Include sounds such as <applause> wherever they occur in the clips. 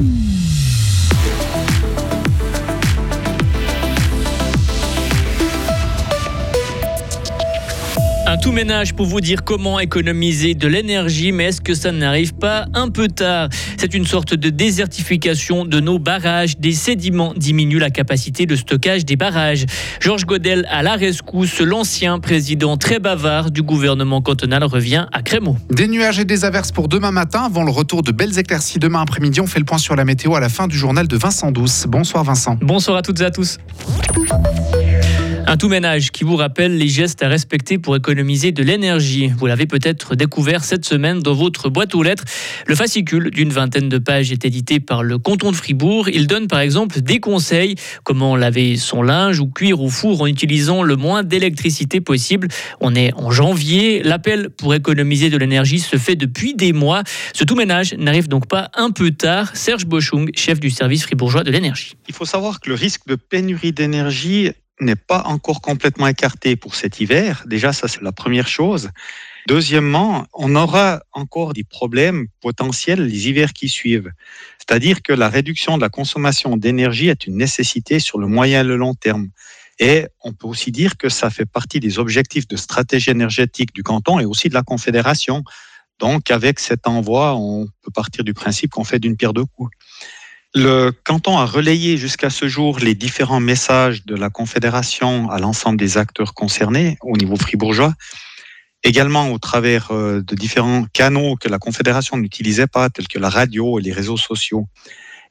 Un tout ménage pour vous dire comment économiser de l'énergie, mais est-ce que ça n'arrive pas un peu tard? C'est une sorte de désertification de nos barrages. Des sédiments diminuent la capacité de stockage des barrages. Georges Godel à la rescousse, l'ancien président très bavard du gouvernement cantonal revient à Crémaux. Des nuages et des averses pour demain matin avant le retour de belles éclaircies demain après-midi. On fait le point sur la météo à la fin du journal de Vincent Douce. Bonsoir Vincent. Bonsoir à toutes et à tous. Un tout ménage qui vous rappelle les gestes à respecter pour économiser de l'énergie. Vous l'avez peut-être découvert cette semaine dans votre boîte aux lettres. Le fascicule d'une vingtaine de pages est édité par le canton de Fribourg. Il donne par exemple des conseils, comment laver son linge ou cuire au four en utilisant le moins d'électricité possible. On est en janvier. L'appel pour économiser de l'énergie se fait depuis des mois. Ce tout ménage n'arrive donc pas un peu tard. Serge Bochung, chef du service fribourgeois de l'énergie. Il faut savoir que le risque de pénurie d'énergie n'est pas encore complètement écarté pour cet hiver. Déjà, ça, c'est la première chose. Deuxièmement, on aura encore des problèmes potentiels les hivers qui suivent. C'est-à-dire que la réduction de la consommation d'énergie est une nécessité sur le moyen et le long terme. Et on peut aussi dire que ça fait partie des objectifs de stratégie énergétique du canton et aussi de la Confédération. Donc, avec cet envoi, on peut partir du principe qu'on fait d'une pierre deux coups. Le canton a relayé jusqu'à ce jour les différents messages de la Confédération à l'ensemble des acteurs concernés au niveau fribourgeois, également au travers euh, de différents canaux que la Confédération n'utilisait pas, tels que la radio et les réseaux sociaux.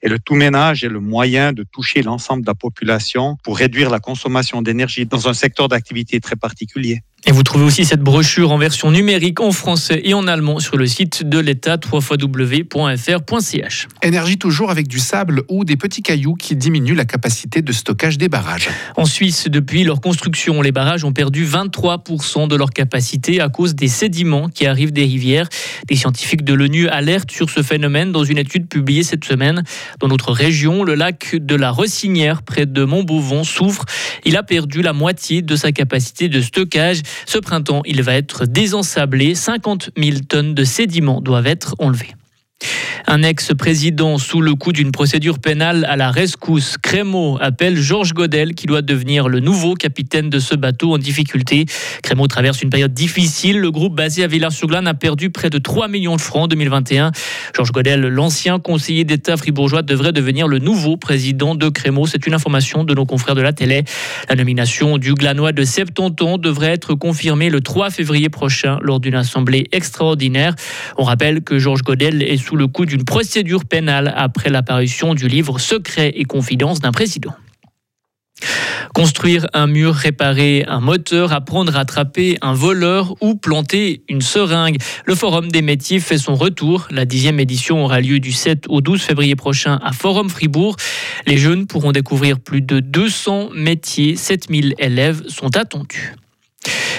Et le tout ménage est le moyen de toucher l'ensemble de la population pour réduire la consommation d'énergie dans un secteur d'activité très particulier. Et vous trouvez aussi cette brochure en version numérique en français et en allemand sur le site de l'État www.fr.ch. Énergie toujours avec du sable ou des petits cailloux qui diminuent la capacité de stockage des barrages. En Suisse, depuis leur construction, les barrages ont perdu 23% de leur capacité à cause des sédiments qui arrivent des rivières. Des scientifiques de l'ONU alertent sur ce phénomène dans une étude publiée cette semaine. Dans notre région, le lac de la Ressinière, près de Montbauvon, souffre. Il a perdu la moitié de sa capacité de stockage. Ce printemps, il va être désensablé. 50 000 tonnes de sédiments doivent être enlevées. Un ex-président sous le coup d'une procédure pénale à la rescousse. Crémeau appelle Georges Godel qui doit devenir le nouveau capitaine de ce bateau en difficulté. Crémeau traverse une période difficile. Le groupe basé à Villars-sur-Glane a perdu près de 3 millions de francs en 2021. Georges Godel, l'ancien conseiller d'État fribourgeois, devrait devenir le nouveau président de Crémeau. C'est une information de nos confrères de la télé. La nomination du Glanois de 70 ans devrait être confirmée le 3 février prochain lors d'une assemblée extraordinaire. On rappelle que Georges Godel est sous le coup d'une procédure pénale après l'apparition du livre Secret et confidence d'un président. Construire un mur, réparer un moteur, apprendre à attraper un voleur ou planter une seringue. Le Forum des métiers fait son retour. La dixième édition aura lieu du 7 au 12 février prochain à Forum Fribourg. Les jeunes pourront découvrir plus de 200 métiers. 7000 élèves sont attendus.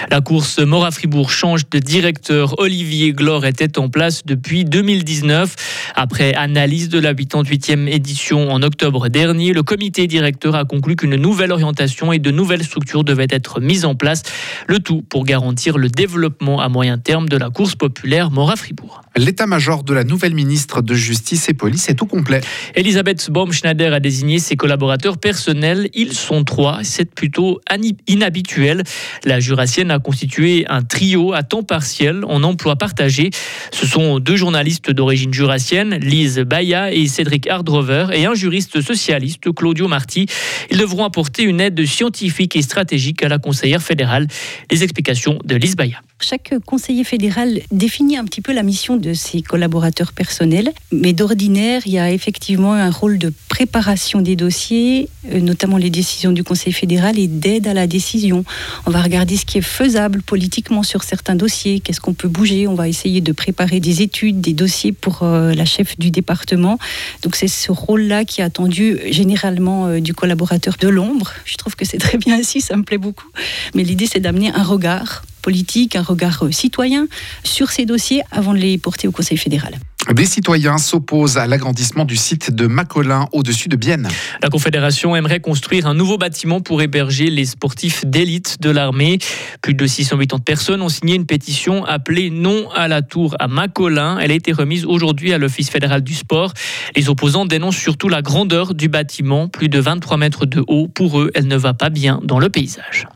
La course Mora Fribourg change de directeur. Olivier Glore était en place depuis 2019. Après analyse de la 88e édition en octobre dernier, le comité directeur a conclu qu'une nouvelle orientation et de nouvelles structures devaient être mises en place. Le tout pour garantir le développement à moyen terme de la course populaire Mora Fribourg. L'état-major de la nouvelle ministre de Justice et Police est tout complet. Elisabeth Baumschneider a désigné ses collaborateurs personnels. Ils sont trois. C'est plutôt inhabituel. La jurassienne a constitué un trio à temps partiel en emploi partagé. Ce sont deux journalistes d'origine jurassienne, Lise Baya et Cédric Hardrover, et un juriste socialiste, Claudio Marti. Ils devront apporter une aide scientifique et stratégique à la conseillère fédérale. Les explications de Lise Baya. Chaque conseiller fédéral définit un petit peu la mission de ses collaborateurs personnels, mais d'ordinaire, il y a effectivement un rôle de préparation des dossiers, euh, notamment les décisions du Conseil fédéral, et d'aide à la décision. On va regarder ce qui est faisable politiquement sur certains dossiers, qu'est-ce qu'on peut bouger, on va essayer de préparer des études, des dossiers pour euh, la chef du département. Donc c'est ce rôle-là qui est attendu généralement euh, du collaborateur de l'ombre. Je trouve que c'est très bien <laughs> ainsi, ça me plaît beaucoup. Mais l'idée, c'est d'amener un regard politique, un regard citoyen sur ces dossiers avant de les porter au Conseil fédéral. Des citoyens s'opposent à l'agrandissement du site de Macolin au-dessus de Bienne. La Confédération aimerait construire un nouveau bâtiment pour héberger les sportifs d'élite de l'armée. Plus de 680 personnes ont signé une pétition appelée Non à la tour à Macolin. Elle a été remise aujourd'hui à l'Office fédéral du sport. Les opposants dénoncent surtout la grandeur du bâtiment, plus de 23 mètres de haut. Pour eux, elle ne va pas bien dans le paysage.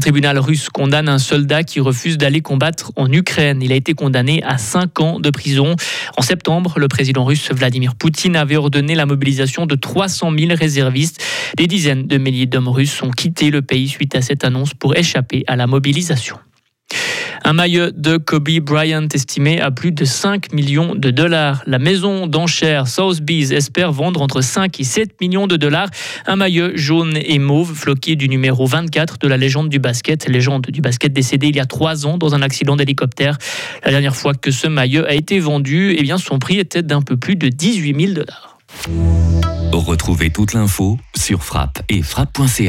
Un tribunal russe condamne un soldat qui refuse d'aller combattre en Ukraine. Il a été condamné à 5 ans de prison. En septembre, le président russe Vladimir Poutine avait ordonné la mobilisation de 300 000 réservistes. Des dizaines de milliers d'hommes russes ont quitté le pays suite à cette annonce pour échapper à la mobilisation. Un maillot de Kobe Bryant estimé à plus de 5 millions de dollars. La maison d'enchères Sotheby's espère vendre entre 5 et 7 millions de dollars. Un maillot jaune et mauve floqué du numéro 24 de la légende du basket. Légende du basket décédé il y a 3 ans dans un accident d'hélicoptère. La dernière fois que ce maillot a été vendu, eh bien son prix était d'un peu plus de 18 000 dollars. Retrouvez toute l'info sur frappe et frappe.ch.